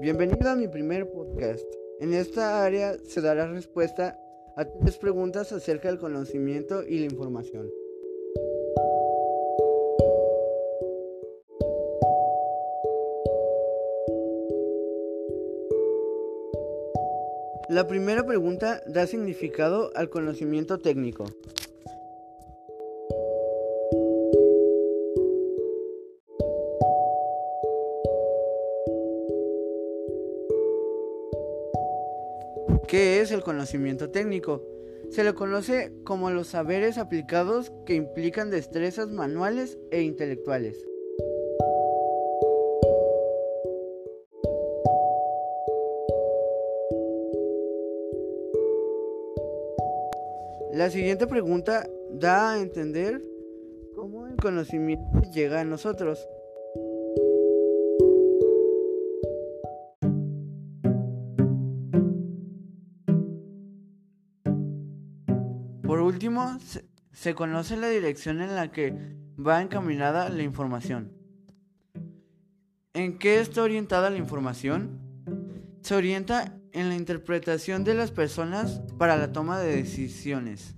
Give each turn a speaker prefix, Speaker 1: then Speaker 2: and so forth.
Speaker 1: Bienvenido a mi primer podcast. En esta área se dará respuesta a tres preguntas acerca del conocimiento y la información. La primera pregunta da significado al conocimiento técnico. ¿Qué es el conocimiento técnico? Se le conoce como los saberes aplicados que implican destrezas manuales e intelectuales. La siguiente pregunta da a entender cómo el conocimiento llega a nosotros. Por último, se, conoce la dirección en la que va encaminada la información. ¿En qué está orientada la información? Se orienta en la interpretación de las personas para la toma de decisiones.